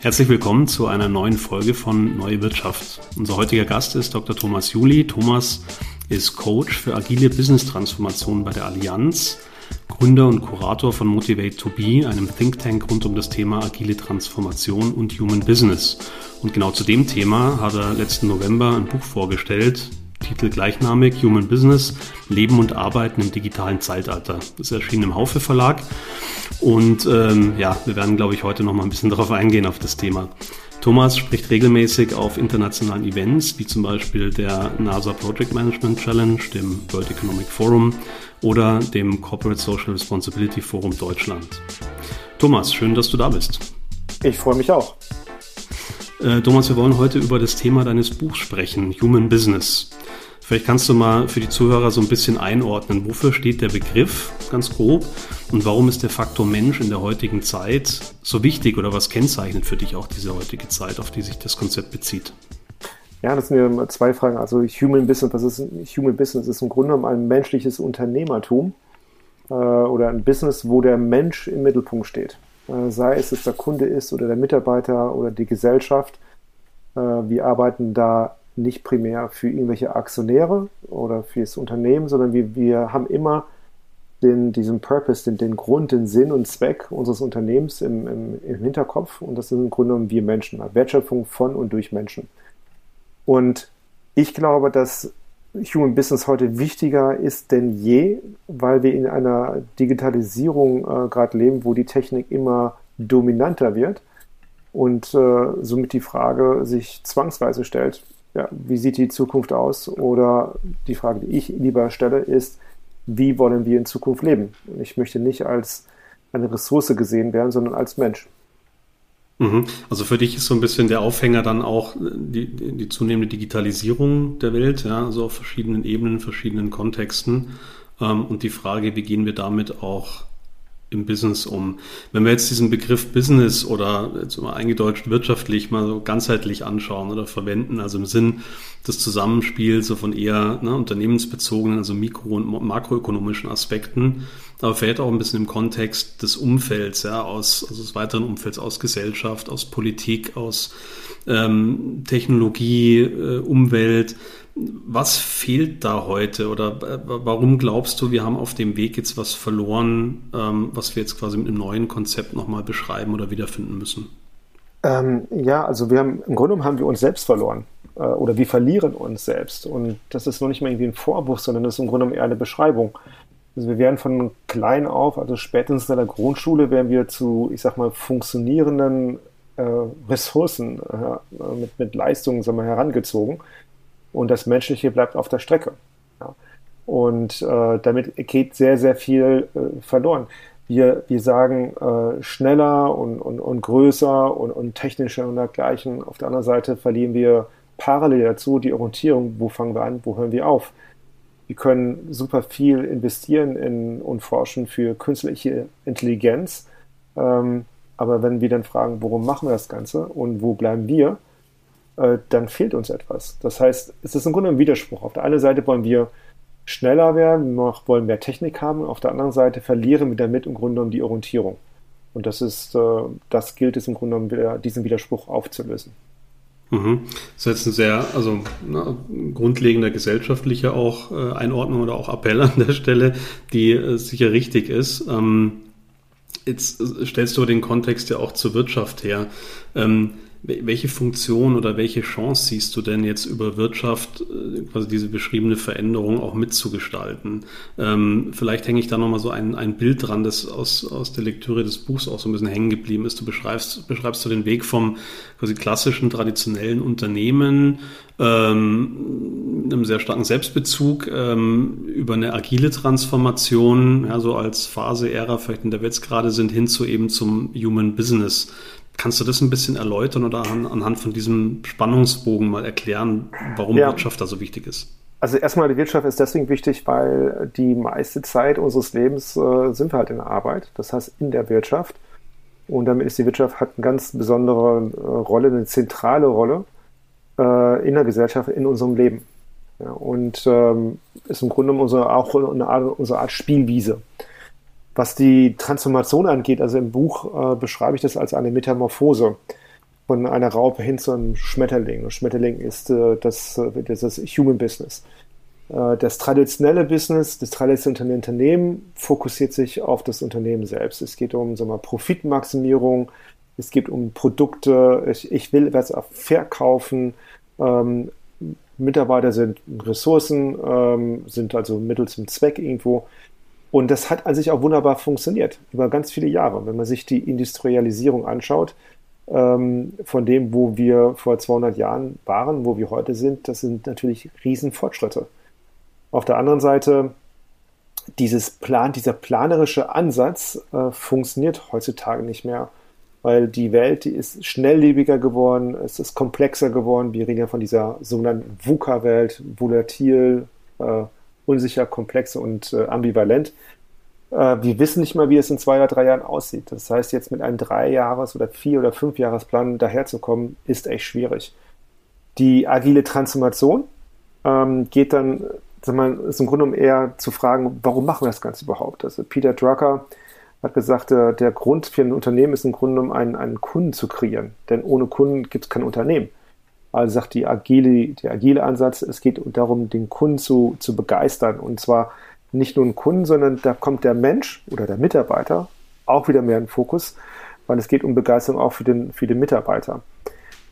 Herzlich willkommen zu einer neuen Folge von Neue Wirtschaft. Unser heutiger Gast ist Dr. Thomas Juli. Thomas ist Coach für agile Business-Transformation bei der Allianz, Gründer und Kurator von Motivate to Be, einem Think Tank rund um das Thema agile Transformation und Human Business. Und genau zu dem Thema hat er letzten November ein Buch vorgestellt, Titel gleichnamig Human Business, Leben und Arbeiten im digitalen Zeitalter. Das erschien im Haufe Verlag und ähm, ja, wir werden, glaube ich, heute noch mal ein bisschen darauf eingehen auf das Thema. Thomas spricht regelmäßig auf internationalen Events, wie zum Beispiel der NASA Project Management Challenge, dem World Economic Forum oder dem Corporate Social Responsibility Forum Deutschland. Thomas, schön, dass du da bist. Ich freue mich auch. Äh, Thomas, wir wollen heute über das Thema deines Buchs sprechen, Human Business. Vielleicht kannst du mal für die Zuhörer so ein bisschen einordnen, wofür steht der Begriff ganz grob und warum ist der Faktor Mensch in der heutigen Zeit so wichtig oder was kennzeichnet für dich auch diese heutige Zeit, auf die sich das Konzept bezieht? Ja, das sind ja zwei Fragen. Also Human Business, was ist Human Business? Das ist im Grunde genommen ein menschliches Unternehmertum äh, oder ein Business, wo der Mensch im Mittelpunkt steht. Äh, sei es, dass der Kunde ist oder der Mitarbeiter oder die Gesellschaft. Äh, wir arbeiten da nicht primär für irgendwelche Aktionäre oder fürs Unternehmen, sondern wir, wir haben immer den, diesen Purpose, den, den Grund, den Sinn und Zweck unseres Unternehmens im, im, im Hinterkopf und das sind im Grunde genommen wir Menschen, Wertschöpfung von und durch Menschen. Und ich glaube, dass Human Business heute wichtiger ist denn je, weil wir in einer Digitalisierung äh, gerade leben, wo die Technik immer dominanter wird und äh, somit die Frage sich zwangsweise stellt, ja, wie sieht die Zukunft aus? Oder die Frage, die ich lieber stelle, ist, wie wollen wir in Zukunft leben? Ich möchte nicht als eine Ressource gesehen werden, sondern als Mensch. Mhm. Also für dich ist so ein bisschen der Aufhänger dann auch die, die zunehmende Digitalisierung der Welt, ja, also auf verschiedenen Ebenen, verschiedenen Kontexten. Ähm, und die Frage, wie gehen wir damit auch im Business um. Wenn wir jetzt diesen Begriff Business oder jetzt mal eingedeutscht wirtschaftlich mal so ganzheitlich anschauen oder verwenden, also im Sinn des Zusammenspiels so von eher ne, unternehmensbezogenen, also mikro- und makroökonomischen Aspekten, aber vielleicht auch ein bisschen im Kontext des Umfelds, ja, aus, also des weiteren Umfelds, aus Gesellschaft, aus Politik, aus ähm, Technologie, äh, Umwelt, was fehlt da heute oder äh, warum glaubst du, wir haben auf dem Weg jetzt was verloren, ähm, was wir jetzt quasi mit einem neuen Konzept nochmal beschreiben oder wiederfinden müssen? Ähm, ja, also wir haben im Grunde haben wir uns selbst verloren äh, oder wir verlieren uns selbst und das ist noch nicht mal irgendwie ein Vorwurf, sondern das ist im Grunde eher eine Beschreibung. Also wir werden von klein auf, also spätestens in der Grundschule, werden wir zu, ich sag mal, funktionierenden äh, Ressourcen äh, mit, mit Leistungen sagen wir, herangezogen und das Menschliche bleibt auf der Strecke. Ja. Und äh, damit geht sehr, sehr viel äh, verloren. Wir, wir sagen äh, schneller und, und, und größer und, und technischer und dergleichen. Auf der anderen Seite verlieren wir parallel dazu die Orientierung, wo fangen wir an, wo hören wir auf. Wir können super viel investieren in, und forschen für künstliche Intelligenz. Ähm, aber wenn wir dann fragen, warum machen wir das Ganze und wo bleiben wir, äh, dann fehlt uns etwas. Das heißt, es ist im Grunde ein Widerspruch. Auf der einen Seite wollen wir schneller werden, wollen mehr Technik haben, auf der anderen Seite verlieren wir damit im Grunde genommen die Orientierung. Und das ist, äh, das gilt es im Grunde genommen, wieder, diesen Widerspruch aufzulösen. Mhm. Das ist jetzt ein sehr, also na, grundlegender gesellschaftlicher auch äh, Einordnung oder auch Appell an der Stelle, die äh, sicher richtig ist. Ähm, jetzt äh, stellst du den Kontext ja auch zur Wirtschaft her. Ähm, welche Funktion oder welche Chance siehst du denn jetzt über Wirtschaft, äh, quasi diese beschriebene Veränderung auch mitzugestalten? Ähm, vielleicht hänge ich da nochmal so ein, ein Bild dran, das aus, aus der Lektüre des Buchs auch so ein bisschen hängen geblieben ist. Du beschreibst, beschreibst du den Weg vom quasi klassischen, traditionellen Unternehmen, ähm, einem sehr starken Selbstbezug, ähm, über eine agile Transformation, ja, so als Phase, Ära, vielleicht in der wir jetzt gerade sind, hin zu eben zum Human Business. Kannst du das ein bisschen erläutern oder an, anhand von diesem Spannungsbogen mal erklären, warum ja. Wirtschaft da so wichtig ist? Also erstmal, die Wirtschaft ist deswegen wichtig, weil die meiste Zeit unseres Lebens äh, sind wir halt in der Arbeit, das heißt in der Wirtschaft. Und damit ist die Wirtschaft hat eine ganz besondere äh, Rolle, eine zentrale Rolle äh, in der Gesellschaft, in unserem Leben. Ja, und ähm, ist im Grunde unsere, auch eine Art, unsere Art Spielwiese. Was die Transformation angeht, also im Buch äh, beschreibe ich das als eine Metamorphose. von einer Raupe hin zu einem Schmetterling. Und Schmetterling ist äh, das, äh, das, das Human Business. Äh, das traditionelle Business, das traditionelle Unternehmen fokussiert sich auf das Unternehmen selbst. Es geht um sagen Profitmaximierung, es geht um Produkte, ich, ich will etwas verkaufen. Ähm, Mitarbeiter sind Ressourcen, ähm, sind also Mittel zum Zweck irgendwo. Und das hat an sich auch wunderbar funktioniert über ganz viele Jahre. Wenn man sich die Industrialisierung anschaut, ähm, von dem, wo wir vor 200 Jahren waren, wo wir heute sind, das sind natürlich Riesenfortschritte. Auf der anderen Seite, dieses Plan, dieser planerische Ansatz äh, funktioniert heutzutage nicht mehr, weil die Welt die ist schnelllebiger geworden, es ist komplexer geworden. Wir reden ja von dieser sogenannten VUCA-Welt, volatil, äh, unsicher, komplex und äh, ambivalent. Äh, wir wissen nicht mal, wie es in zwei oder drei Jahren aussieht. Das heißt, jetzt mit einem Drei-Jahres- oder Vier- oder Fünf-Jahresplan daherzukommen, ist echt schwierig. Die agile Transformation ähm, geht dann, sag mal, ist im Grunde genommen eher zu fragen, warum machen wir das Ganze überhaupt? Also Peter Drucker hat gesagt, der, der Grund für ein Unternehmen ist im Grunde genommen einen, einen Kunden zu kreieren. Denn ohne Kunden gibt es kein Unternehmen. Also sagt die agile, der agile Ansatz, es geht darum, den Kunden zu, zu begeistern. Und zwar nicht nur einen Kunden, sondern da kommt der Mensch oder der Mitarbeiter auch wieder mehr in den Fokus, weil es geht um Begeisterung auch für den, für den Mitarbeiter.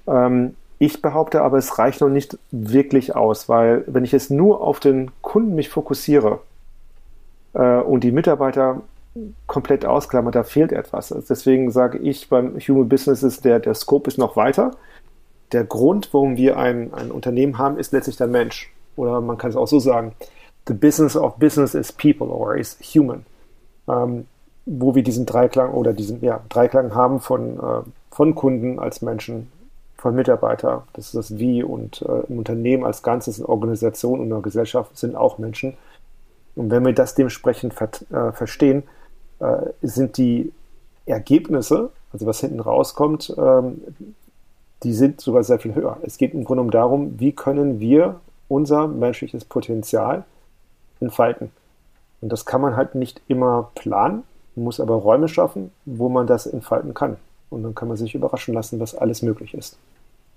Ähm, ich behaupte aber, es reicht noch nicht wirklich aus, weil wenn ich jetzt nur auf den Kunden mich fokussiere äh, und die Mitarbeiter komplett ausklammern, da fehlt etwas. Also deswegen sage ich, beim Human Business ist der, der Scope ist noch weiter. Der Grund, warum wir ein, ein Unternehmen haben, ist letztlich der Mensch. Oder man kann es auch so sagen, the business of business is people or is human. Ähm, wo wir diesen Dreiklang oder diesen ja, Dreiklang haben von, äh, von Kunden als Menschen, von Mitarbeiter, das ist das Wie und äh, im Unternehmen als Ganzes, in Organisation und in der Gesellschaft sind auch Menschen. Und wenn wir das dementsprechend ver äh, verstehen, äh, sind die Ergebnisse, also was hinten rauskommt, ähm, die sind sogar sehr viel höher. Es geht im Grunde um darum, wie können wir unser menschliches Potenzial entfalten. Und das kann man halt nicht immer planen, muss aber Räume schaffen, wo man das entfalten kann. Und dann kann man sich überraschen lassen, was alles möglich ist.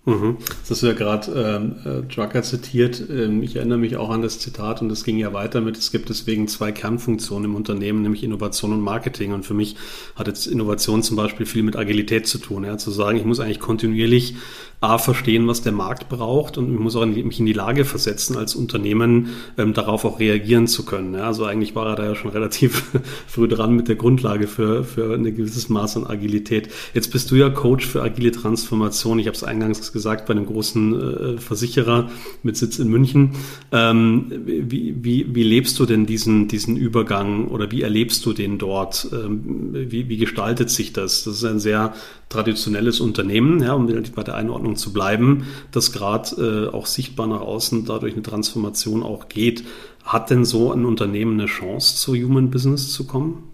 Mhm. Das hast du ja gerade ähm, äh, Drucker zitiert. Ähm, ich erinnere mich auch an das Zitat und es ging ja weiter mit, es gibt deswegen zwei Kernfunktionen im Unternehmen, nämlich Innovation und Marketing. Und für mich hat jetzt Innovation zum Beispiel viel mit Agilität zu tun. Ja? Zu sagen, ich muss eigentlich kontinuierlich A, verstehen, was der Markt braucht und ich muss auch in mich in die Lage versetzen, als Unternehmen ähm, darauf auch reagieren zu können. Ja? Also eigentlich war er da ja schon relativ früh dran mit der Grundlage für, für ein gewisses Maß an Agilität. Jetzt bist du ja Coach für agile Transformation. Ich habe es eingangs gesagt, bei einem großen äh, Versicherer mit Sitz in München. Ähm, wie, wie, wie lebst du denn diesen, diesen Übergang oder wie erlebst du den dort? Ähm, wie, wie gestaltet sich das? Das ist ein sehr traditionelles Unternehmen, ja, um bei der Einordnung zu bleiben, das gerade äh, auch sichtbar nach außen dadurch eine Transformation auch geht. Hat denn so ein Unternehmen eine Chance, zu Human Business zu kommen?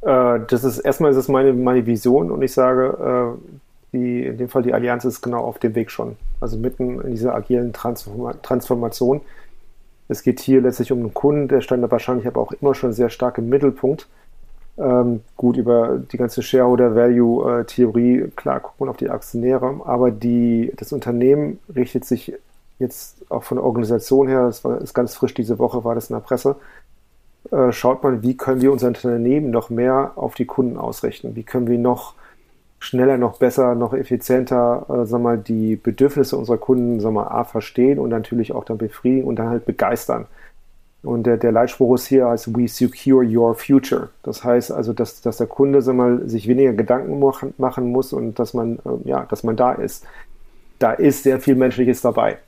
Äh, das ist erstmal ist es meine, meine Vision und ich sage, äh, die, in dem Fall die Allianz ist genau auf dem Weg schon. Also mitten in dieser agilen Transform Transformation. Es geht hier letztlich um einen Kunden, der stand da wahrscheinlich aber auch immer schon sehr stark im Mittelpunkt. Ähm, gut, über die ganze Shareholder-Value-Theorie, klar, guckt man auf die Aktionäre, aber die, das Unternehmen richtet sich jetzt auch von der Organisation her, das war, ist ganz frisch diese Woche, war das in der Presse, äh, schaut man, wie können wir unser Unternehmen noch mehr auf die Kunden ausrichten? Wie können wir noch schneller, noch besser, noch effizienter, äh, sag mal, die Bedürfnisse unserer Kunden, sag mal, A, verstehen und natürlich auch dann befriedigen und dann halt begeistern. Und der, der Leitspruch ist hier als We secure your future. Das heißt also, dass, dass der Kunde sag mal, sich weniger Gedanken machen, machen muss und dass man, äh, ja, dass man da ist. Da ist sehr viel Menschliches dabei.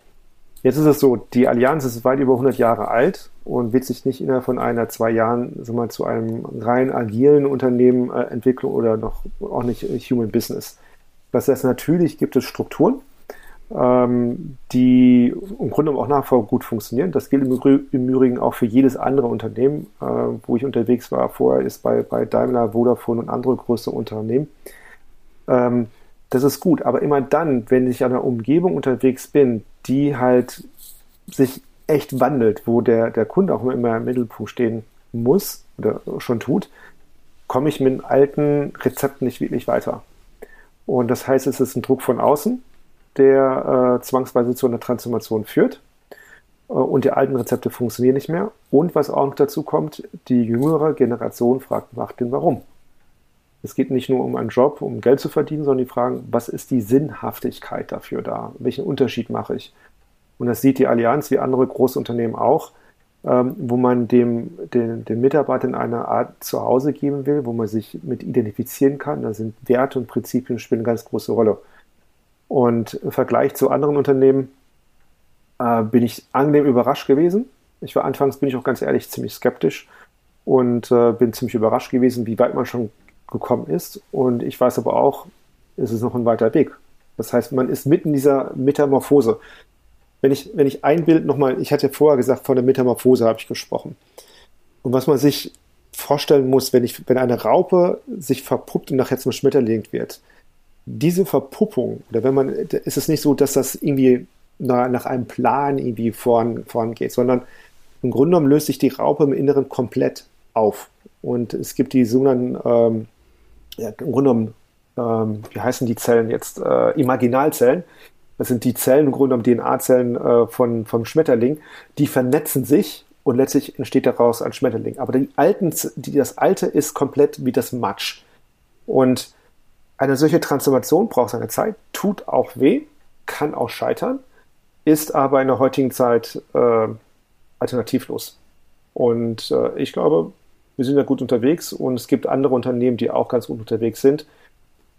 Jetzt ist es so, die Allianz ist weit über 100 Jahre alt und wird sich nicht innerhalb von einer, zwei Jahren sag mal, zu einem rein agilen Unternehmen äh, entwickeln oder noch auch nicht Human Business. Das heißt, natürlich gibt es Strukturen, ähm, die im Grunde auch nach wie vor gut funktionieren. Das gilt im, Übrigen auch für jedes andere Unternehmen, äh, wo ich unterwegs war. Vorher ist bei, bei Daimler, Vodafone und andere größere Unternehmen. Ähm, das ist gut, aber immer dann, wenn ich an einer Umgebung unterwegs bin, die halt sich echt wandelt, wo der, der Kunde auch immer im Mittelpunkt stehen muss oder schon tut, komme ich mit alten Rezepten nicht wirklich weiter. Und das heißt, es ist ein Druck von außen, der äh, zwangsweise zu einer Transformation führt. Äh, und die alten Rezepte funktionieren nicht mehr. Und was auch noch dazu kommt, die jüngere Generation fragt nach dem Warum. Es geht nicht nur um einen Job, um Geld zu verdienen, sondern die fragen, was ist die Sinnhaftigkeit dafür da? Welchen Unterschied mache ich? Und das sieht die Allianz wie andere Großunternehmen auch, ähm, wo man dem, den, den Mitarbeitern eine Art Zuhause geben will, wo man sich mit identifizieren kann. Da sind Werte und Prinzipien spielen eine ganz große Rolle. Und im Vergleich zu anderen Unternehmen äh, bin ich angenehm überrascht gewesen. Ich war anfangs, bin ich auch ganz ehrlich, ziemlich skeptisch und äh, bin ziemlich überrascht gewesen, wie weit man schon gekommen ist. Und ich weiß aber auch, es ist noch ein weiter Weg. Das heißt, man ist mitten in dieser Metamorphose. Wenn ich, wenn ich ein Bild nochmal, ich hatte ja vorher gesagt, von der Metamorphose habe ich gesprochen. Und was man sich vorstellen muss, wenn ich, wenn eine Raupe sich verpuppt und nachher zum Schmetterling wird, diese Verpuppung, oder wenn man, ist es nicht so, dass das irgendwie nach einem Plan irgendwie voran, vorangeht, sondern im Grunde genommen löst sich die Raupe im Inneren komplett auf. Und es gibt die sogenannten, ähm, ja, im Grunde genommen, ähm, wie heißen die Zellen jetzt? Äh, Imaginalzellen. Das sind die Zellen, im Grunde genommen DNA-Zellen äh, von, vom Schmetterling. Die vernetzen sich und letztlich entsteht daraus ein Schmetterling. Aber die alten, die, das Alte ist komplett wie das Matsch. Und eine solche Transformation braucht seine Zeit, tut auch weh, kann auch scheitern ist aber in der heutigen Zeit äh, alternativlos. Und äh, ich glaube, wir sind da gut unterwegs und es gibt andere Unternehmen, die auch ganz gut unterwegs sind.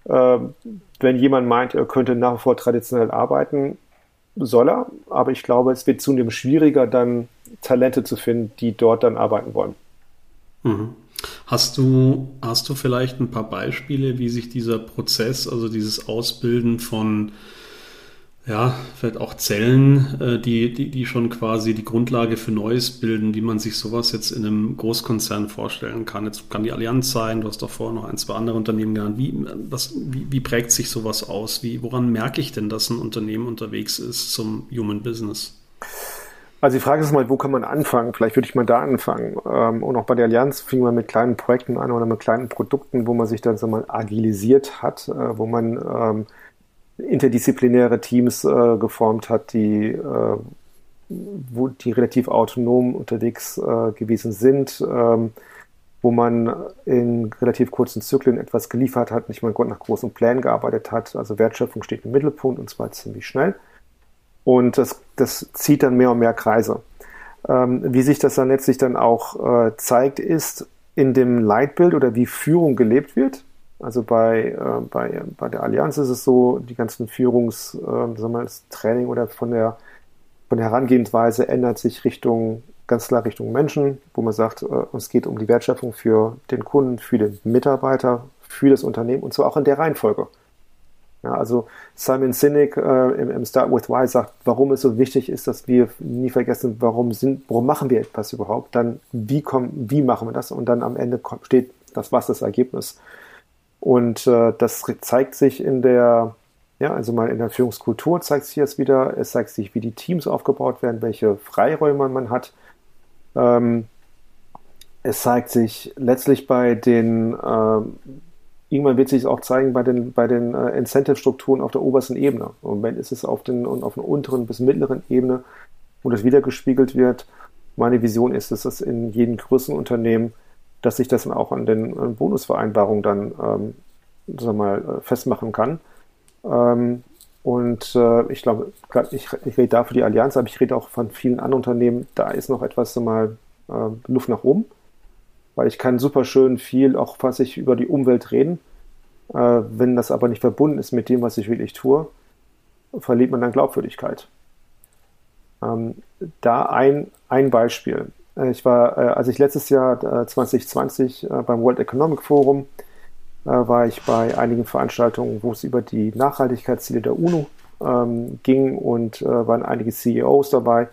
Äh, wenn jemand meint, er könnte nach wie vor traditionell arbeiten, soll er, aber ich glaube, es wird zunehmend schwieriger, dann Talente zu finden, die dort dann arbeiten wollen. Mhm. Hast du, hast du vielleicht ein paar Beispiele, wie sich dieser Prozess, also dieses Ausbilden von ja, vielleicht auch Zellen, äh, die, die, die schon quasi die Grundlage für Neues bilden, wie man sich sowas jetzt in einem Großkonzern vorstellen kann. Jetzt kann die Allianz sein, du hast doch vorher noch ein, zwei andere Unternehmen genannt. Wie, was, wie, wie prägt sich sowas aus? Wie, woran merke ich denn, dass ein Unternehmen unterwegs ist zum Human Business? Also die Frage ist mal, wo kann man anfangen? Vielleicht würde ich mal da anfangen. Ähm, und auch bei der Allianz fing man mit kleinen Projekten an oder mit kleinen Produkten, wo man sich dann so mal agilisiert hat, äh, wo man ähm, interdisziplinäre Teams äh, geformt hat, die, äh, wo, die relativ autonom unterwegs äh, gewesen sind, ähm, wo man in relativ kurzen Zyklen etwas geliefert hat, nicht mal nach großen Plänen gearbeitet hat. Also Wertschöpfung steht im Mittelpunkt und zwar ziemlich schnell. Und das, das zieht dann mehr und mehr Kreise. Ähm, wie sich das dann letztlich dann auch äh, zeigt, ist in dem Leitbild oder wie Führung gelebt wird. Also bei, äh, bei, bei der Allianz ist es so, die ganzen Führungs, äh, sagen wir das Training oder von der, von der Herangehensweise ändert sich Richtung, ganz klar Richtung Menschen, wo man sagt, äh, es geht um die Wertschöpfung für den Kunden, für den Mitarbeiter, für das Unternehmen und zwar auch in der Reihenfolge. Ja, also Simon Sinek äh, im, im, Start with Why sagt, warum es so wichtig ist, dass wir nie vergessen, warum sind, warum machen wir etwas überhaupt? Dann wie kommen, wie machen wir das? Und dann am Ende steht das was das Ergebnis. Und äh, das zeigt sich in der, ja, also mal in der Führungskultur zeigt sich das wieder. Es zeigt sich, wie die Teams aufgebaut werden, welche Freiräume man hat. Ähm, es zeigt sich letztlich bei den, äh, irgendwann wird sich auch zeigen bei den, bei den äh, Incentive-Strukturen auf der obersten Ebene. Im Moment ist es auf den, auf einer unteren bis mittleren Ebene, wo das wiedergespiegelt wird. Meine Vision ist, dass das in jedem größeren Unternehmen dass sich das dann auch an den äh, Bonusvereinbarungen dann ähm, sagen wir mal, äh, festmachen kann. Ähm, und äh, ich glaube, ich, ich rede da für die Allianz, aber ich rede auch von vielen anderen Unternehmen, da ist noch etwas so mal äh, Luft nach oben. Weil ich kann super schön viel, auch was ich über die Umwelt reden. Äh, wenn das aber nicht verbunden ist mit dem, was ich wirklich tue, verliert man dann Glaubwürdigkeit. Ähm, da ein, ein Beispiel. Äh, ich war, äh, als ich letztes Jahr 2020 äh, beim World Economic Forum war ich bei einigen Veranstaltungen, wo es über die Nachhaltigkeitsziele der UNO ähm, ging und waren einige CEOs dabei.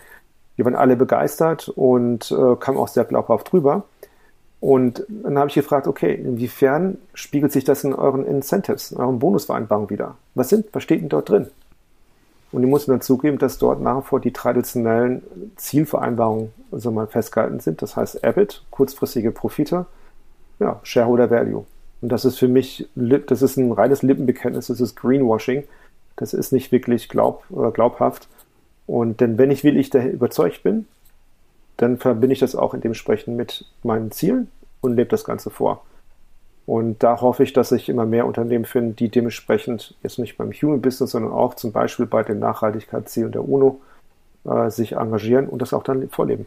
Die waren alle begeistert und kamen auch sehr glaubhaft drüber. Und dann habe ich gefragt, okay, inwiefern spiegelt sich das in euren Incentives, in euren Bonusvereinbarungen wieder? Was sind, was steht denn dort drin? Und ich muss dann zugeben, dass dort nach wie vor die traditionellen Zielvereinbarungen also mal festgehalten sind. Das heißt EBIT, kurzfristige Profite, ja, Shareholder Value. Und das ist für mich, das ist ein reines Lippenbekenntnis, das ist Greenwashing. Das ist nicht wirklich glaub, äh, glaubhaft. Und denn wenn ich wirklich dahin überzeugt bin, dann verbinde ich das auch dementsprechend mit meinen Zielen und lebe das Ganze vor. Und da hoffe ich, dass sich immer mehr Unternehmen finden, die dementsprechend jetzt nicht beim Human Business, sondern auch zum Beispiel bei den Nachhaltigkeitszielen der UNO äh, sich engagieren und das auch dann vorleben.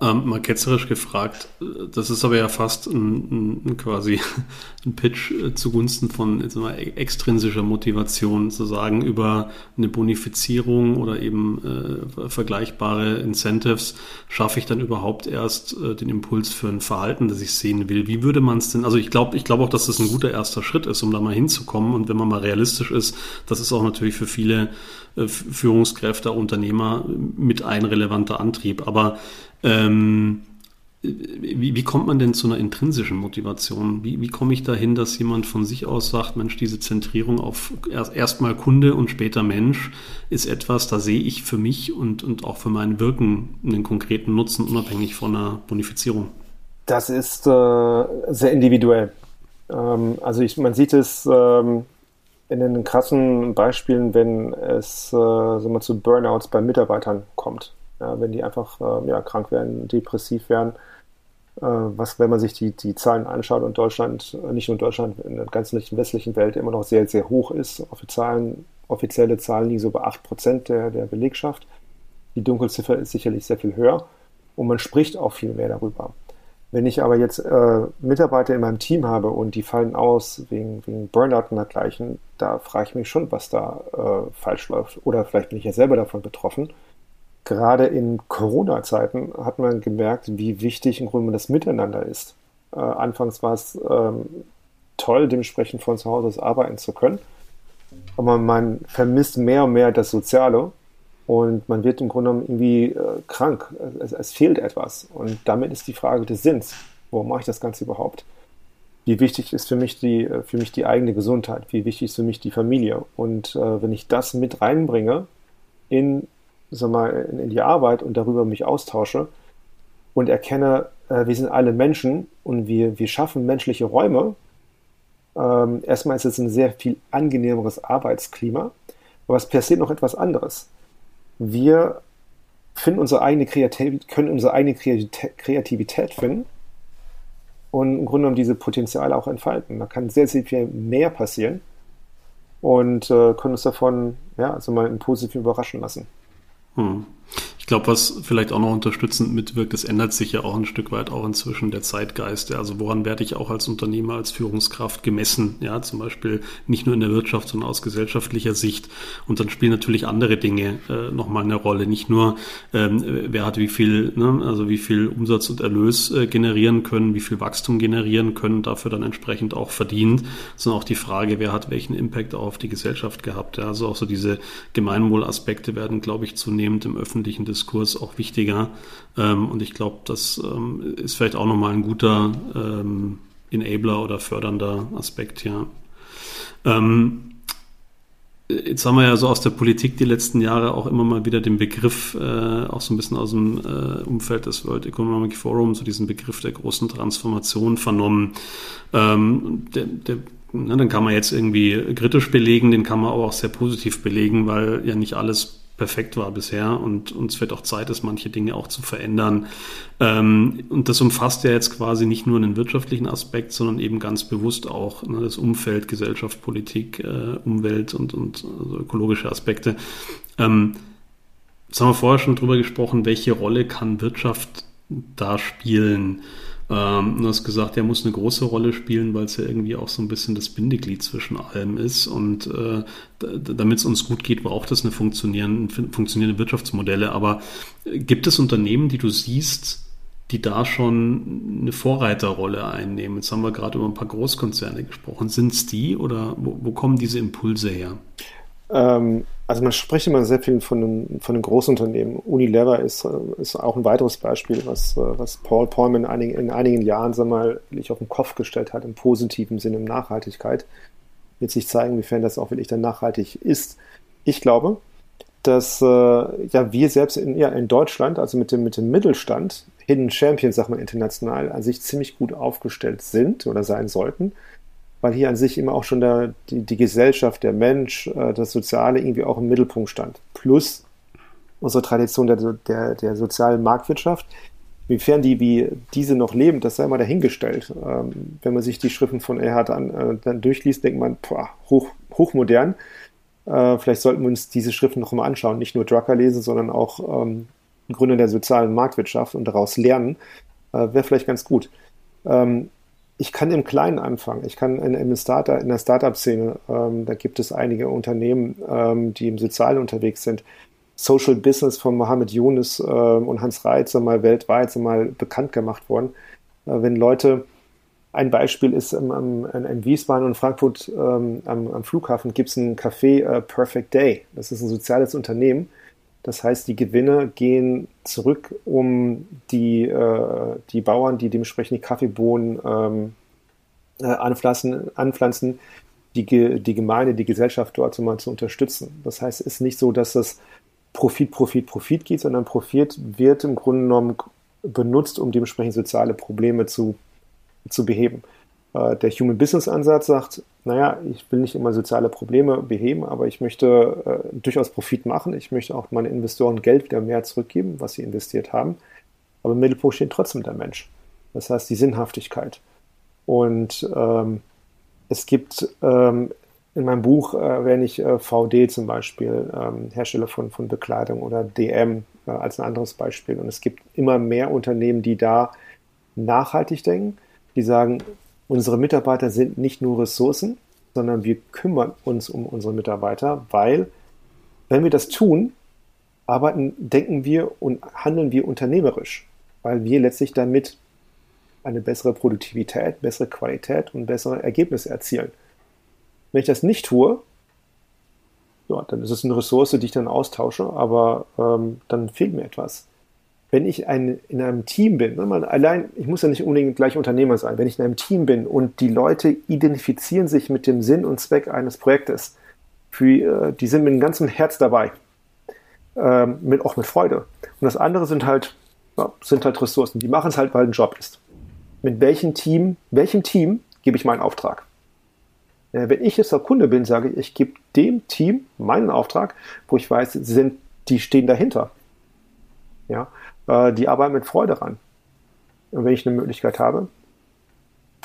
Ähm, mal ketzerisch gefragt, das ist aber ja fast ein, ein quasi ein Pitch äh, zugunsten von jetzt mal, extrinsischer Motivation, zu sagen, über eine Bonifizierung oder eben äh, vergleichbare Incentives schaffe ich dann überhaupt erst äh, den Impuls für ein Verhalten, das ich sehen will. Wie würde man es denn, also ich glaube ich glaube auch, dass das ein guter erster Schritt ist, um da mal hinzukommen und wenn man mal realistisch ist, das ist auch natürlich für viele äh, Führungskräfte, Unternehmer mit ein relevanter Antrieb, aber ähm, wie, wie, kommt man denn zu einer intrinsischen Motivation? Wie, wie komme ich dahin, dass jemand von sich aus sagt, Mensch, diese Zentrierung auf erstmal erst Kunde und später Mensch ist etwas, da sehe ich für mich und, und auch für mein Wirken einen konkreten Nutzen, unabhängig von einer Bonifizierung? Das ist äh, sehr individuell. Ähm, also ich, man sieht es ähm, in den krassen Beispielen, wenn es äh, sagen wir, zu Burnouts bei Mitarbeitern kommt ja, wenn die einfach äh, ja, krank werden, depressiv werden. Äh, was, wenn man sich die, die Zahlen anschaut und Deutschland, äh, nicht nur in Deutschland, in der ganzen westlichen Welt immer noch sehr, sehr hoch ist. Offiziellen, offizielle Zahlen liegen so bei 8% der, der Belegschaft. Die Dunkelziffer ist sicherlich sehr viel höher und man spricht auch viel mehr darüber. Wenn ich aber jetzt äh, Mitarbeiter in meinem Team habe und die fallen aus wegen, wegen Burnout und dergleichen, da frage ich mich schon, was da äh, falsch läuft. Oder vielleicht bin ich ja selber davon betroffen gerade in Corona-Zeiten hat man gemerkt, wie wichtig im Grunde das Miteinander ist. Äh, anfangs war es ähm, toll, dementsprechend von zu Hause aus arbeiten zu können. Aber man vermisst mehr und mehr das Soziale und man wird im Grunde genommen irgendwie äh, krank. Es, es, fehlt etwas. Und damit ist die Frage des Sinns. Warum mache ich das Ganze überhaupt? Wie wichtig ist für mich die, äh, für mich die eigene Gesundheit? Wie wichtig ist für mich die Familie? Und äh, wenn ich das mit reinbringe in sag mal, in, in die Arbeit und darüber mich austausche und erkenne, äh, wir sind alle Menschen und wir, wir schaffen menschliche Räume. Ähm, erstmal ist es ein sehr viel angenehmeres Arbeitsklima, aber es passiert noch etwas anderes. Wir finden unsere eigene Kreativität, können unsere eigene Kreativität finden und im Grunde genommen diese Potenziale auch entfalten. Da kann sehr, sehr viel mehr passieren und äh, können uns davon ja, also mal im überraschen lassen. Hm. Ich glaube, was vielleicht auch noch unterstützend mitwirkt, das ändert sich ja auch ein Stück weit auch inzwischen der Zeitgeist. Also woran werde ich auch als Unternehmer, als Führungskraft gemessen? Ja, zum Beispiel nicht nur in der Wirtschaft, sondern aus gesellschaftlicher Sicht. Und dann spielen natürlich andere Dinge äh, nochmal eine Rolle. Nicht nur, ähm, wer hat wie viel, ne, also wie viel Umsatz und Erlös äh, generieren können, wie viel Wachstum generieren können, dafür dann entsprechend auch verdient, sondern auch die Frage, wer hat welchen Impact auch auf die Gesellschaft gehabt. Ja. Also auch so diese Gemeinwohlaspekte werden, glaube ich, zunehmend im öffentlichen Diskurs Diskurs auch wichtiger. Ähm, und ich glaube, das ähm, ist vielleicht auch nochmal ein guter ähm, Enabler oder fördernder Aspekt, ja. Jetzt haben wir ja so aus der Politik die letzten Jahre auch immer mal wieder den Begriff, äh, auch so ein bisschen aus dem äh, Umfeld des World Economic Forum, so diesen Begriff der großen Transformation vernommen. Ähm, der, der, na, dann kann man jetzt irgendwie kritisch belegen, den kann man aber auch sehr positiv belegen, weil ja nicht alles perfekt war bisher und uns wird auch Zeit, ist, manche Dinge auch zu verändern. Ähm, und das umfasst ja jetzt quasi nicht nur einen wirtschaftlichen Aspekt, sondern eben ganz bewusst auch ne, das Umfeld, Gesellschaft, Politik, äh, Umwelt und, und also ökologische Aspekte. Ähm, jetzt haben wir vorher schon drüber gesprochen, welche Rolle kann Wirtschaft da spielen? Ähm, du hast gesagt, er muss eine große Rolle spielen, weil es ja irgendwie auch so ein bisschen das Bindeglied zwischen allem ist. Und äh, damit es uns gut geht, braucht es eine funktionierende, funktionierende Wirtschaftsmodelle. Aber äh, gibt es Unternehmen, die du siehst, die da schon eine Vorreiterrolle einnehmen? Jetzt haben wir gerade über ein paar Großkonzerne gesprochen. Sind es die oder wo, wo kommen diese Impulse her? Ähm, also man spricht immer sehr viel von den, von den Großunternehmen. Unilever ist, äh, ist auch ein weiteres Beispiel, was, äh, was Paul Polman in einigen, in einigen Jahren sag mal, wirklich auf den Kopf gestellt hat, im positiven Sinne, in Nachhaltigkeit. Wird sich zeigen, inwiefern das auch wirklich dann nachhaltig ist. Ich glaube, dass äh, ja wir selbst in, ja, in Deutschland, also mit dem, mit dem Mittelstand, Hidden Champions, sag mal international, an sich ziemlich gut aufgestellt sind oder sein sollten, weil hier an sich immer auch schon der, die, die Gesellschaft, der Mensch, äh, das Soziale irgendwie auch im Mittelpunkt stand. Plus unsere Tradition der, der, der sozialen Marktwirtschaft. Inwiefern die wie diese noch leben, das sei mal dahingestellt. Ähm, wenn man sich die Schriften von Erhard an, äh, dann durchliest, denkt man, boah, hoch, hochmodern. Äh, vielleicht sollten wir uns diese Schriften noch mal anschauen, nicht nur Drucker lesen, sondern auch ähm, Gründe der sozialen Marktwirtschaft und daraus lernen, äh, wäre vielleicht ganz gut. Ähm, ich kann im Kleinen anfangen. Ich kann in, in, Startup, in der Startup-Szene, ähm, da gibt es einige Unternehmen, ähm, die im Sozialen unterwegs sind. Social Business von Mohammed Yunus äh, und Hans Reitzer mal weltweit mal bekannt gemacht worden. Äh, wenn Leute, ein Beispiel ist im, im, in Wiesbaden und Frankfurt ähm, am, am, Flughafen gibt es ein Café äh, Perfect Day. Das ist ein soziales Unternehmen. Das heißt, die Gewinne gehen zurück, um die, äh, die Bauern, die dementsprechend die Kaffeebohnen ähm, äh, anpflanzen, anpflanzen die, die Gemeinde, die Gesellschaft dort mal zu unterstützen. Das heißt, es ist nicht so, dass es Profit, Profit, Profit geht, sondern Profit wird im Grunde genommen benutzt, um dementsprechend soziale Probleme zu, zu beheben. Äh, der Human Business Ansatz sagt, naja, ich will nicht immer soziale Probleme beheben, aber ich möchte äh, durchaus Profit machen. Ich möchte auch meinen Investoren Geld wieder mehr zurückgeben, was sie investiert haben. Aber im Mittelpunkt steht trotzdem der Mensch. Das heißt, die Sinnhaftigkeit. Und ähm, es gibt ähm, in meinem Buch äh, erwähne ich äh, VD zum Beispiel, ähm, Hersteller von, von Bekleidung oder DM äh, als ein anderes Beispiel. Und es gibt immer mehr Unternehmen, die da nachhaltig denken, die sagen, unsere Mitarbeiter sind nicht nur Ressourcen, sondern wir kümmern uns um unsere Mitarbeiter, weil wenn wir das tun, arbeiten, denken wir und handeln wir unternehmerisch, weil wir letztlich damit eine bessere Produktivität, bessere Qualität und bessere Ergebnisse erzielen. Wenn ich das nicht tue, ja, dann ist es eine Ressource, die ich dann austausche, aber ähm, dann fehlt mir etwas wenn ich ein, in einem Team bin, ne, man, allein, ich muss ja nicht unbedingt gleich Unternehmer sein, wenn ich in einem Team bin und die Leute identifizieren sich mit dem Sinn und Zweck eines Projektes, für, äh, die sind mit dem ganzen Herz dabei, ähm, mit, auch mit Freude. Und das andere sind halt, ja, sind halt Ressourcen, die machen es halt, weil ein Job ist. Mit welchem Team, welchem Team gebe ich meinen Auftrag? Äh, wenn ich jetzt der Kunde bin, sage ich, ich gebe dem Team meinen Auftrag, wo ich weiß, sind, die stehen dahinter. Ja, äh, die arbeiten mit Freude ran. Und wenn ich eine Möglichkeit habe,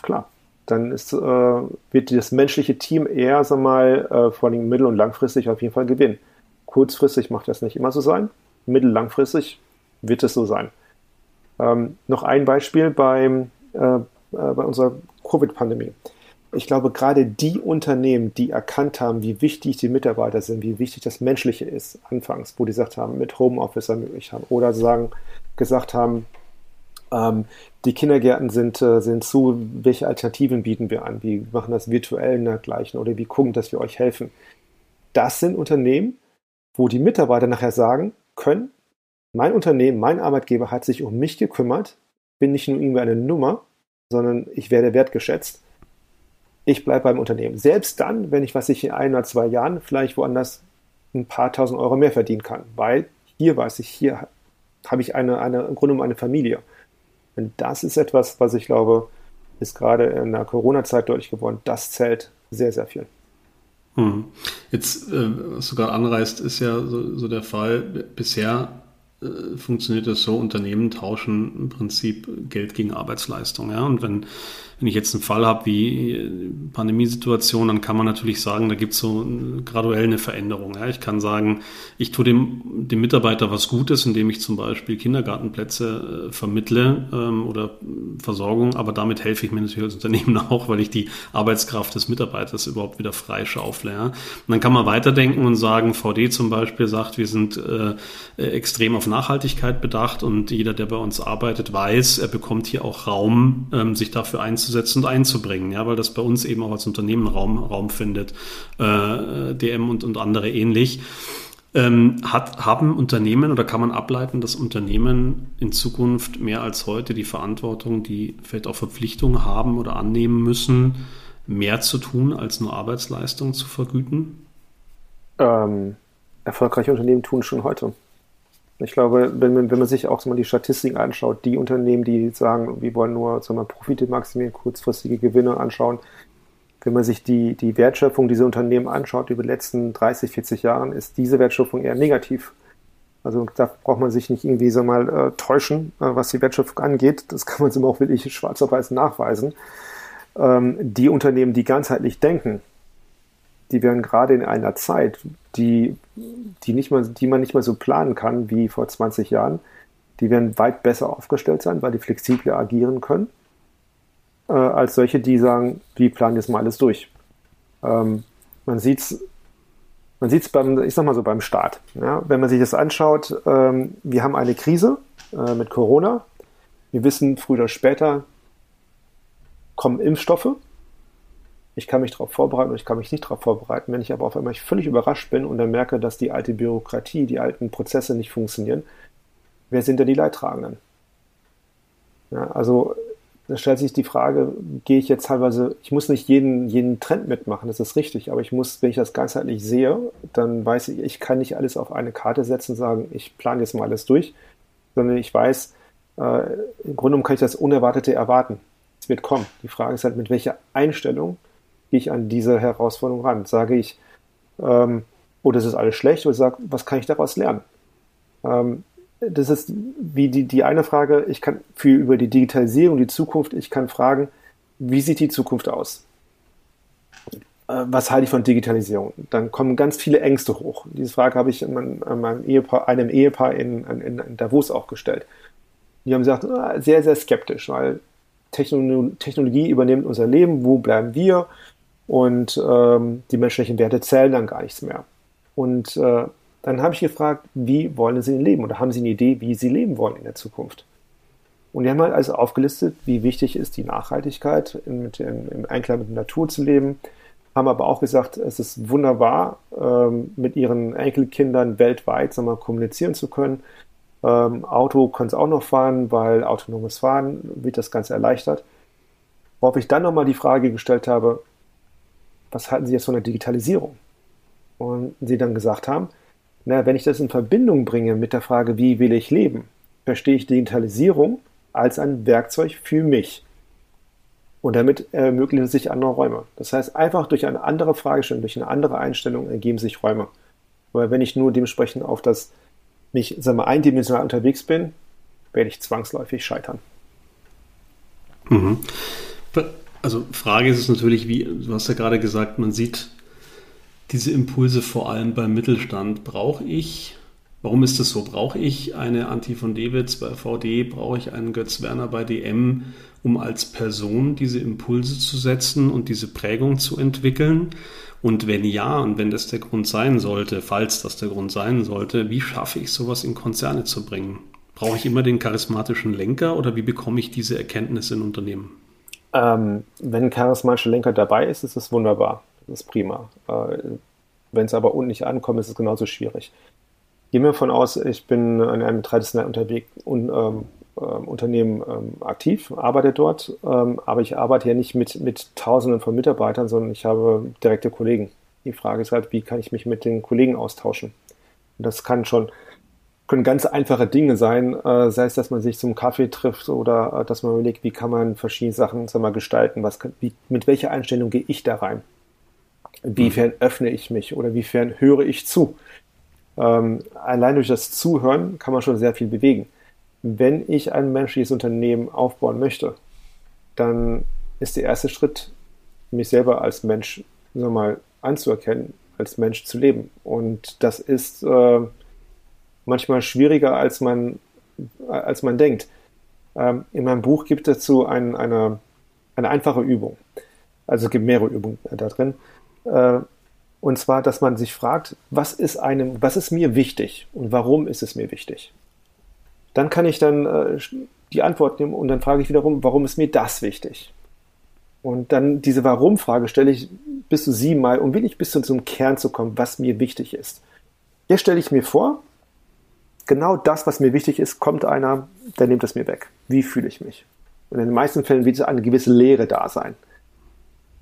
klar, dann ist, äh, wird das menschliche Team eher, sag mal, äh, vor allem mittel- und langfristig auf jeden Fall gewinnen. Kurzfristig macht das nicht immer so sein. Mittel- langfristig wird es so sein. Ähm, noch ein Beispiel beim, äh, äh bei unserer Covid-Pandemie ich glaube, gerade die Unternehmen, die erkannt haben, wie wichtig die Mitarbeiter sind, wie wichtig das Menschliche ist, anfangs, wo die gesagt haben, mit Homeoffice ermöglicht haben, oder sagen, gesagt haben, ähm, die Kindergärten sind, äh, sind zu, welche Alternativen bieten wir an? Wie machen das virtuell in dergleichen oder wie gucken, dass wir euch helfen? Das sind Unternehmen, wo die Mitarbeiter nachher sagen können, mein Unternehmen, mein Arbeitgeber hat sich um mich gekümmert, bin nicht nur irgendwie eine Nummer, sondern ich werde wertgeschätzt ich bleibe beim Unternehmen. Selbst dann, wenn ich, was ich in ein oder zwei Jahren vielleicht woanders ein paar tausend Euro mehr verdienen kann, weil hier weiß ich, hier habe ich eine, eine, im Grunde eine Familie. Und das ist etwas, was ich glaube, ist gerade in der Corona-Zeit deutlich geworden. Das zählt sehr, sehr viel. Hm. Jetzt, äh, was du gerade anreißt, ist ja so, so der Fall. Bisher äh, funktioniert das so, Unternehmen tauschen im Prinzip Geld gegen Arbeitsleistung. Ja? Und wenn wenn ich jetzt einen Fall habe wie äh, Pandemiesituation, dann kann man natürlich sagen, da gibt es so graduell eine Veränderung. Ja. Ich kann sagen, ich tue dem, dem Mitarbeiter was Gutes, indem ich zum Beispiel Kindergartenplätze äh, vermittle ähm, oder Versorgung, aber damit helfe ich mir natürlich als Unternehmen auch, weil ich die Arbeitskraft des Mitarbeiters überhaupt wieder freischaufle. Ja. Und dann kann man weiterdenken und sagen, VD zum Beispiel sagt, wir sind äh, extrem auf Nachhaltigkeit bedacht und jeder, der bei uns arbeitet, weiß, er bekommt hier auch Raum, ähm, sich dafür einzusetzen einzusetzen und einzubringen, ja, weil das bei uns eben auch als Unternehmen Raum, Raum findet, äh, DM und, und andere ähnlich. Ähm, hat, haben Unternehmen oder kann man ableiten, dass Unternehmen in Zukunft mehr als heute die Verantwortung, die vielleicht auch Verpflichtungen haben oder annehmen müssen, mehr zu tun, als nur Arbeitsleistung zu vergüten? Ähm, erfolgreiche Unternehmen tun schon heute. Ich glaube, wenn man, wenn man sich auch mal die Statistiken anschaut, die Unternehmen, die sagen, wir wollen nur sagen wir, Profite maximieren, kurzfristige Gewinne anschauen, wenn man sich die, die Wertschöpfung dieser Unternehmen anschaut über die letzten 30, 40 Jahren, ist diese Wertschöpfung eher negativ. Also da braucht man sich nicht irgendwie so mal äh, täuschen, äh, was die Wertschöpfung angeht. Das kann man sich auch wirklich schwarz auf weiß nachweisen. Ähm, die Unternehmen, die ganzheitlich denken, die werden gerade in einer Zeit, die, die, nicht mal, die man nicht mehr so planen kann wie vor 20 Jahren, die werden weit besser aufgestellt sein, weil die flexibler agieren können, äh, als solche, die sagen, wir planen jetzt mal alles durch. Ähm, man sieht es man sieht's beim, ich sag mal so, beim Start. Ja? Wenn man sich das anschaut, ähm, wir haben eine Krise äh, mit Corona. Wir wissen, früher oder später kommen Impfstoffe ich kann mich darauf vorbereiten und ich kann mich nicht darauf vorbereiten. Wenn ich aber auf einmal völlig überrascht bin und dann merke, dass die alte Bürokratie, die alten Prozesse nicht funktionieren, wer sind denn die Leidtragenden? Ja, also da stellt sich die Frage, gehe ich jetzt teilweise, ich muss nicht jeden, jeden Trend mitmachen, das ist richtig, aber ich muss, wenn ich das ganzheitlich sehe, dann weiß ich, ich kann nicht alles auf eine Karte setzen und sagen, ich plane jetzt mal alles durch, sondern ich weiß, äh, im Grunde genommen kann ich das Unerwartete erwarten. Es wird kommen. Die Frage ist halt, mit welcher Einstellung gehe ich an diese Herausforderung ran? Sage ich, ähm, oh, das ist alles schlecht, oder sage, was kann ich daraus lernen? Ähm, das ist wie die, die eine Frage, ich kann für über die Digitalisierung, die Zukunft, ich kann fragen, wie sieht die Zukunft aus? Äh, was halte ich von Digitalisierung? Dann kommen ganz viele Ängste hoch. Diese Frage habe ich meinem, meinem Ehepaar, einem Ehepaar in, in, in Davos auch gestellt. Die haben gesagt, ah, sehr, sehr skeptisch, weil Technologie übernimmt unser Leben, wo bleiben wir? Und ähm, die menschlichen Werte zählen dann gar nichts mehr. Und äh, dann habe ich gefragt, wie wollen Sie leben oder haben Sie eine Idee, wie Sie leben wollen in der Zukunft? Und die haben halt also aufgelistet, wie wichtig ist die Nachhaltigkeit, mit, in, im Einklang mit der Natur zu leben, haben aber auch gesagt, es ist wunderbar, ähm, mit ihren Enkelkindern weltweit sagen wir, kommunizieren zu können. Ähm, Auto können sie auch noch fahren, weil autonomes Fahren wird das Ganze erleichtert. Worauf ich dann nochmal die Frage gestellt habe, was halten Sie jetzt von der Digitalisierung? Und sie dann gesagt haben, na, wenn ich das in Verbindung bringe mit der Frage, wie will ich leben, verstehe ich Digitalisierung als ein Werkzeug für mich. Und damit ermöglichen sich andere Räume. Das heißt, einfach durch eine andere Fragestellung, durch eine andere Einstellung ergeben sich Räume. Weil wenn ich nur dementsprechend auf das, mich, sagen wir, eindimensional unterwegs bin, werde ich zwangsläufig scheitern. Mhm. Also Frage ist es natürlich, wie, du hast ja gerade gesagt, man sieht diese Impulse vor allem beim Mittelstand. Brauche ich, warum ist das so? Brauche ich eine Anti von Dewitz bei VD? Brauche ich einen Götz Werner bei DM, um als Person diese Impulse zu setzen und diese Prägung zu entwickeln? Und wenn ja, und wenn das der Grund sein sollte, falls das der Grund sein sollte, wie schaffe ich sowas in Konzerne zu bringen? Brauche ich immer den charismatischen Lenker oder wie bekomme ich diese Erkenntnisse in Unternehmen? Ähm, wenn ein charismatischer Lenker dabei ist, ist es wunderbar. Das ist prima. Äh, wenn es aber unten nicht ankommt, ist es genauso schwierig. Gehen wir davon aus, ich bin in einem traditionellen Unterweg, un, ähm, äh, Unternehmen ähm, aktiv, arbeite dort, ähm, aber ich arbeite ja nicht mit, mit Tausenden von Mitarbeitern, sondern ich habe direkte Kollegen. Die Frage ist halt, wie kann ich mich mit den Kollegen austauschen? Und das kann schon können ganz einfache Dinge sein, äh, sei es, dass man sich zum Kaffee trifft oder äh, dass man überlegt, wie kann man verschiedene Sachen sag mal, gestalten, was, wie, mit welcher Einstellung gehe ich da rein? Inwiefern mhm. öffne ich mich oder wiefern höre ich zu? Ähm, allein durch das Zuhören kann man schon sehr viel bewegen. Wenn ich ein menschliches Unternehmen aufbauen möchte, dann ist der erste Schritt, mich selber als Mensch sag mal, anzuerkennen, als Mensch zu leben. Und das ist äh, manchmal schwieriger, als man, als man denkt. Ähm, in meinem Buch gibt es dazu ein, eine, eine einfache Übung. Also es gibt mehrere Übungen da drin. Äh, und zwar, dass man sich fragt, was ist einem, was ist mir wichtig und warum ist es mir wichtig? Dann kann ich dann äh, die Antwort nehmen und dann frage ich wiederum, warum ist mir das wichtig? Und dann diese Warum-Frage stelle ich bis zu siebenmal, um wirklich bis zu zum Kern zu kommen, was mir wichtig ist. Jetzt stelle ich mir vor, genau das, was mir wichtig ist, kommt einer, der nimmt es mir weg. Wie fühle ich mich? Und in den meisten Fällen wird eine gewisse Leere da sein.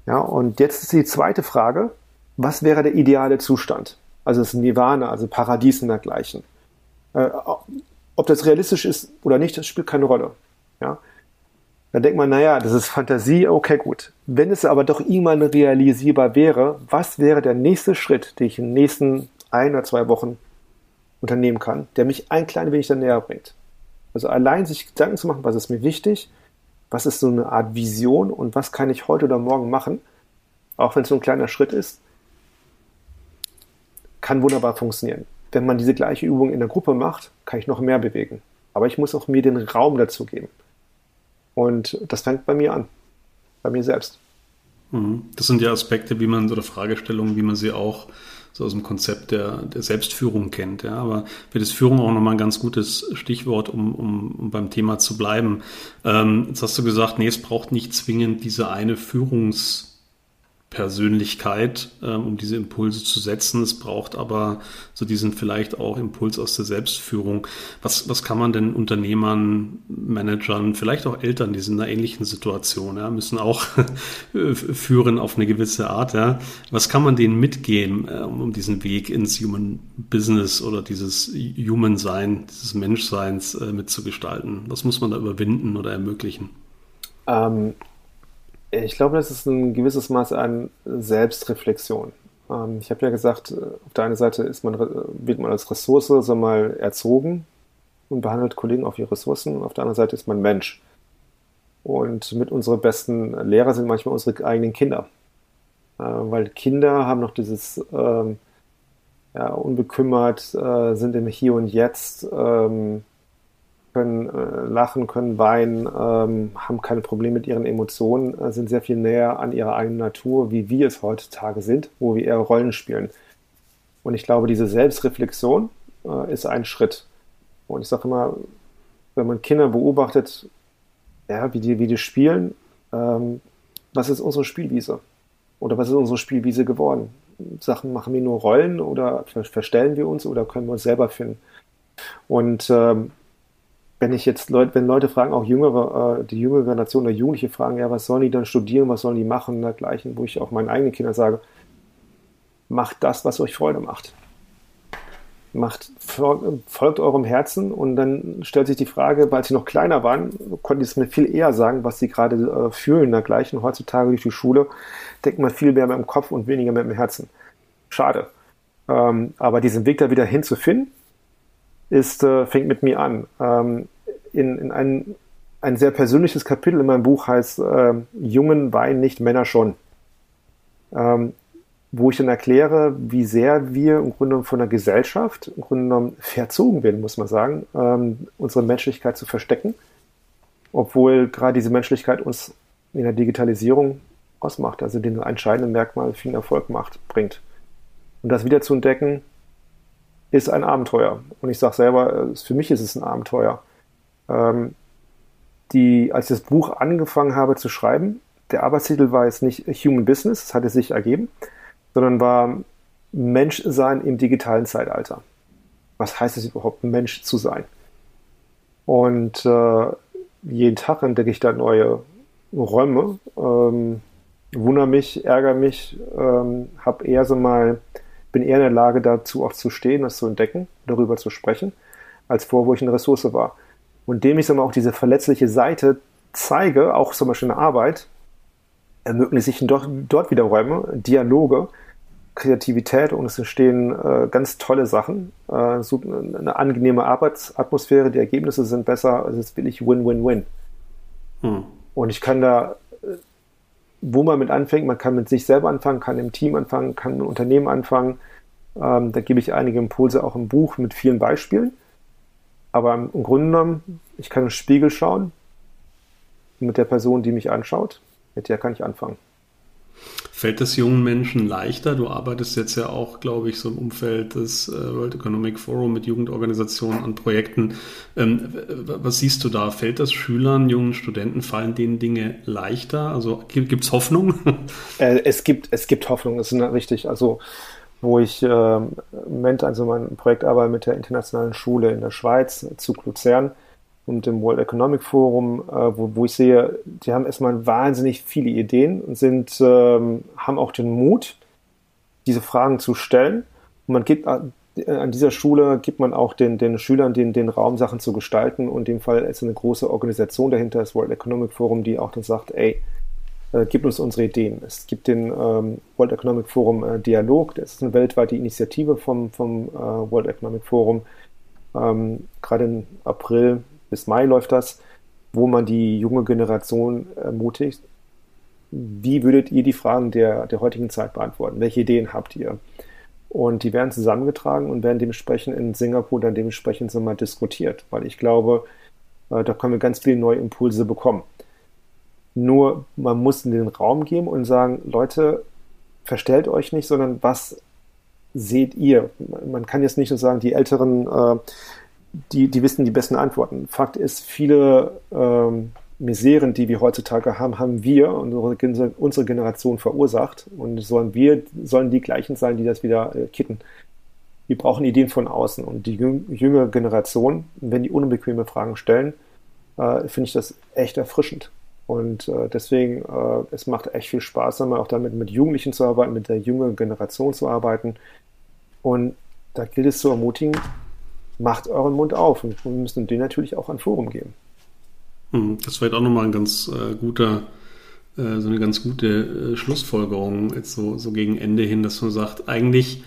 Ja, und jetzt ist die zweite Frage, was wäre der ideale Zustand? Also das Nirvana, also Paradies und dergleichen. Äh, ob das realistisch ist oder nicht, das spielt keine Rolle. Ja? Dann denkt man, naja, das ist Fantasie, okay, gut. Wenn es aber doch irgendwann realisierbar wäre, was wäre der nächste Schritt, den ich in den nächsten ein oder zwei Wochen unternehmen kann, der mich ein klein wenig dann näher bringt? Also allein sich Gedanken zu machen, was ist mir wichtig, was ist so eine Art Vision und was kann ich heute oder morgen machen, auch wenn es so ein kleiner Schritt ist, kann wunderbar funktionieren. Wenn man diese gleiche Übung in der Gruppe macht, kann ich noch mehr bewegen. Aber ich muss auch mir den Raum dazu geben. Und das fängt bei mir an, bei mir selbst. Mhm. Das sind ja Aspekte, wie man oder Fragestellungen, wie man sie auch so aus dem Konzept der, der Selbstführung kennt. Ja. Aber für das Führung auch nochmal ein ganz gutes Stichwort, um, um, um beim Thema zu bleiben. Ähm, jetzt hast du gesagt, nee, es braucht nicht zwingend diese eine Führungs- Persönlichkeit, ähm, um diese Impulse zu setzen. Es braucht aber so diesen vielleicht auch Impuls aus der Selbstführung. Was, was kann man denn Unternehmern, Managern, vielleicht auch Eltern, die sind in einer ähnlichen Situation, ja, müssen auch führen auf eine gewisse Art, ja. Was kann man denen mitgeben, äh, um diesen Weg ins Human Business oder dieses Human Sein, dieses Menschseins äh, mitzugestalten? Was muss man da überwinden oder ermöglichen? Ähm, ich glaube, das ist ein gewisses Maß an Selbstreflexion. Ähm, ich habe ja gesagt, auf der einen Seite ist man, wird man als Ressource so mal erzogen und behandelt Kollegen auf ihre Ressourcen. Auf der anderen Seite ist man Mensch. Und mit unseren besten Lehrer sind manchmal unsere eigenen Kinder. Äh, weil Kinder haben noch dieses ähm, ja, unbekümmert, äh, sind im Hier und Jetzt, ähm, können äh, lachen, können weinen, ähm, haben keine Probleme mit ihren Emotionen, äh, sind sehr viel näher an ihrer eigenen Natur, wie wir es heutzutage sind, wo wir eher Rollen spielen. Und ich glaube, diese Selbstreflexion äh, ist ein Schritt. Und ich sage immer, wenn man Kinder beobachtet, ja, wie, die, wie die spielen, ähm, was ist unsere Spielwiese? Oder was ist unsere Spielwiese geworden? Sachen machen wir nur Rollen oder verstellen wir uns oder können wir uns selber finden? Und ähm, wenn ich jetzt Leute, wenn Leute fragen, auch jüngere, äh, die jüngere Generation oder Jugendliche fragen, ja, was sollen die dann studieren, was sollen die machen und dergleichen, wo ich auch meinen eigenen Kindern sage, macht das, was euch Freude macht. Macht, folgt eurem Herzen und dann stellt sich die Frage, weil sie noch kleiner waren, konnten sie es mir viel eher sagen, was sie gerade äh, fühlen dergleichen. Heutzutage durch die Schule denkt man viel mehr mit dem Kopf und weniger mit dem Herzen. Schade. Ähm, aber diesen Weg da wieder hinzufinden, ist, äh, fängt mit mir an. Ähm, in, in ein, ein sehr persönliches Kapitel in meinem Buch heißt äh, Jungen weinen nicht, Männer schon. Ähm, wo ich dann erkläre, wie sehr wir im Grunde von der Gesellschaft im Grunde genommen verzogen werden, muss man sagen, ähm, unsere Menschlichkeit zu verstecken, obwohl gerade diese Menschlichkeit uns in der Digitalisierung ausmacht, also den entscheidenden Merkmal viel Erfolg macht, bringt. Und das wieder zu entdecken, ist ein Abenteuer. Und ich sage selber, äh, für mich ist es ein Abenteuer. Ähm, die, als ich das Buch angefangen habe zu schreiben, der Arbeitstitel war jetzt nicht Human Business, das hatte sich ergeben, sondern war Menschsein im digitalen Zeitalter. Was heißt es überhaupt, Mensch zu sein? Und äh, jeden Tag entdecke ich da neue Räume, ähm, wundere mich, ärgere mich, ähm, habe eher so mal bin eher in der Lage dazu auch zu stehen, das zu entdecken, darüber zu sprechen, als vor, wo ich eine Ressource war. Und dem ich sag mal, auch diese verletzliche Seite zeige, auch zum Beispiel in der Arbeit, ermöglichen sich dort, dort wieder Räume, Dialoge, Kreativität und es entstehen äh, ganz tolle Sachen. Äh, so eine angenehme Arbeitsatmosphäre, die Ergebnisse sind besser, es ist wirklich Win-Win-Win. Hm. Und ich kann da wo man mit anfängt. Man kann mit sich selber anfangen, kann im Team anfangen, kann im Unternehmen anfangen. Ähm, da gebe ich einige Impulse auch im Buch mit vielen Beispielen. Aber im Grunde genommen, ich kann im Spiegel schauen mit der Person, die mich anschaut. Mit der kann ich anfangen. Fällt es jungen Menschen leichter? Du arbeitest jetzt ja auch, glaube ich, so im Umfeld des äh, World Economic Forum mit Jugendorganisationen an Projekten. Ähm, was siehst du da? Fällt das Schülern, jungen Studenten, fallen denen Dinge leichter? Also gibt es Hoffnung? Äh, es, gibt, es gibt Hoffnung, das ist richtig. Also wo ich äh, im Moment also mein Projekt arbeite mit der Internationalen Schule in der Schweiz zu Luzern und dem World Economic Forum, äh, wo, wo ich sehe, die haben erstmal wahnsinnig viele Ideen und sind, ähm, haben auch den Mut, diese Fragen zu stellen. Und man gibt äh, an dieser Schule gibt man auch den, den Schülern den, den Raum, Sachen zu gestalten. Und in dem Fall ist eine große Organisation dahinter, das World Economic Forum, die auch dann sagt, ey, äh, gib uns unsere Ideen. Es gibt den ähm, World Economic Forum äh, Dialog, das ist eine weltweite Initiative vom, vom äh, World Economic Forum. Ähm, Gerade im April bis Mai läuft das, wo man die junge Generation ermutigt. Wie würdet ihr die Fragen der, der heutigen Zeit beantworten? Welche Ideen habt ihr? Und die werden zusammengetragen und werden dementsprechend in Singapur dann dementsprechend so mal diskutiert, weil ich glaube, äh, da können wir ganz viele neue Impulse bekommen. Nur man muss in den Raum geben und sagen, Leute, verstellt euch nicht, sondern was seht ihr? Man kann jetzt nicht nur sagen, die Älteren, äh, die, die wissen die besten Antworten. Fakt ist, viele ähm, Miseren, die wir heutzutage haben, haben wir, unsere, unsere Generation verursacht. Und sollen wir, sollen die gleichen sein, die das wieder äh, kitten. Wir brauchen Ideen von außen. Und die jüngere Generation, wenn die unbequeme Fragen stellen, äh, finde ich das echt erfrischend. Und äh, deswegen, äh, es macht echt viel Spaß, auch damit mit Jugendlichen zu arbeiten, mit der jüngeren Generation zu arbeiten. Und da gilt es zu ermutigen, macht euren Mund auf. Und wir müssen den natürlich auch an Forum geben. Hm, das ist vielleicht auch nochmal ein ganz äh, guter, äh, so eine ganz gute äh, Schlussfolgerung jetzt so, so gegen Ende hin, dass man sagt, eigentlich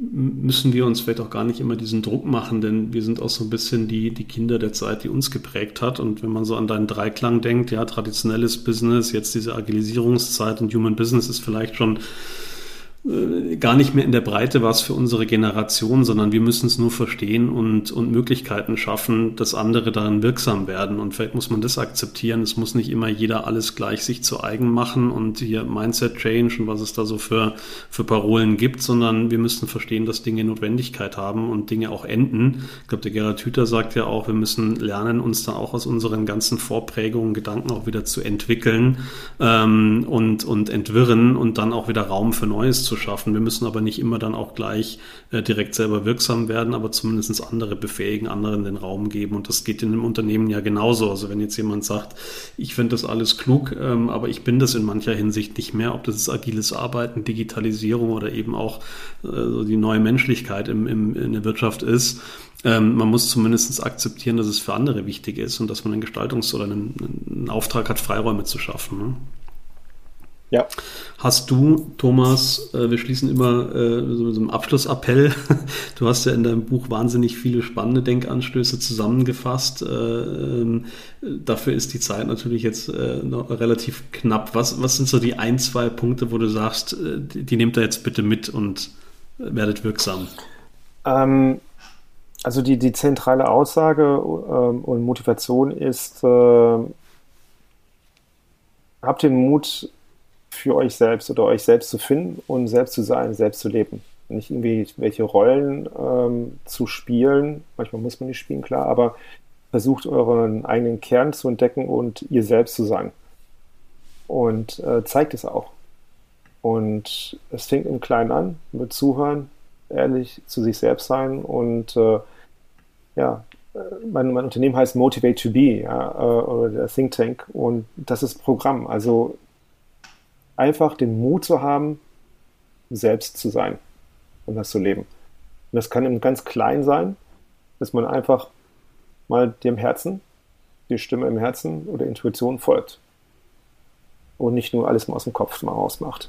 müssen wir uns vielleicht auch gar nicht immer diesen Druck machen, denn wir sind auch so ein bisschen die, die Kinder der Zeit, die uns geprägt hat. Und wenn man so an deinen Dreiklang denkt, ja, traditionelles Business, jetzt diese Agilisierungszeit und Human Business ist vielleicht schon gar nicht mehr in der Breite was für unsere Generation, sondern wir müssen es nur verstehen und, und Möglichkeiten schaffen, dass andere darin wirksam werden. Und vielleicht muss man das akzeptieren. Es muss nicht immer jeder alles gleich sich zu eigen machen und hier Mindset Change und was es da so für, für Parolen gibt, sondern wir müssen verstehen, dass Dinge Notwendigkeit haben und Dinge auch enden. Ich glaube, der Gerhard Hüther sagt ja auch, wir müssen lernen, uns da auch aus unseren ganzen Vorprägungen, Gedanken auch wieder zu entwickeln ähm, und, und entwirren und dann auch wieder Raum für Neues zu zu schaffen. Wir müssen aber nicht immer dann auch gleich äh, direkt selber wirksam werden, aber zumindest andere befähigen, anderen den Raum geben. Und das geht in einem Unternehmen ja genauso. Also wenn jetzt jemand sagt, ich finde das alles klug, ähm, aber ich bin das in mancher Hinsicht nicht mehr, ob das ist agiles Arbeiten, Digitalisierung oder eben auch äh, die neue Menschlichkeit im, im, in der Wirtschaft ist, ähm, man muss zumindest akzeptieren, dass es für andere wichtig ist und dass man einen Gestaltungs- oder einen, einen Auftrag hat, Freiräume zu schaffen. Ne? Ja. Hast du, Thomas, äh, wir schließen immer äh, so mit so einem Abschlussappell. Du hast ja in deinem Buch wahnsinnig viele spannende Denkanstöße zusammengefasst. Äh, ähm, dafür ist die Zeit natürlich jetzt noch relativ knapp. Was, was sind so die ein, zwei Punkte, wo du sagst, die, die nehmt ihr jetzt bitte mit und werdet wirksam? Ähm, also die, die zentrale Aussage ähm, und Motivation ist, äh, habt den Mut, für euch selbst oder euch selbst zu finden und selbst zu sein, selbst zu leben. Nicht irgendwie welche Rollen ähm, zu spielen, manchmal muss man nicht spielen, klar, aber versucht euren eigenen Kern zu entdecken und ihr selbst zu sein. Und äh, zeigt es auch. Und es fängt im Kleinen an, mit Zuhören, ehrlich zu sich selbst sein und äh, ja, mein, mein, Unternehmen heißt Motivate to Be, ja, äh, oder der Think Tank und das ist Programm. Also einfach den Mut zu haben, selbst zu sein und das zu leben. Und das kann im ganz klein sein, dass man einfach mal dem Herzen, die Stimme im Herzen oder Intuition folgt. Und nicht nur alles mal aus dem Kopf mal rausmacht.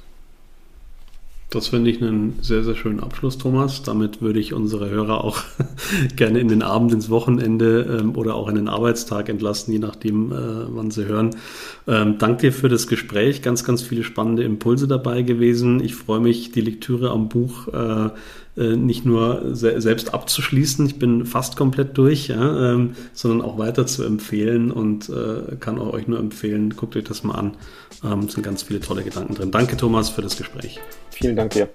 Das finde ich einen sehr, sehr schönen Abschluss, Thomas. Damit würde ich unsere Hörer auch gerne in den Abend, ins Wochenende ähm, oder auch in den Arbeitstag entlassen, je nachdem, äh, wann sie hören. Ähm, dank dir für das Gespräch. Ganz, ganz viele spannende Impulse dabei gewesen. Ich freue mich, die Lektüre am Buch äh, nicht nur se selbst abzuschließen, ich bin fast komplett durch, ja, ähm, sondern auch weiter zu empfehlen und äh, kann auch euch nur empfehlen, guckt euch das mal an. Ähm, sind ganz viele tolle Gedanken drin. Danke, Thomas, für das Gespräch. Vielen Dank dir.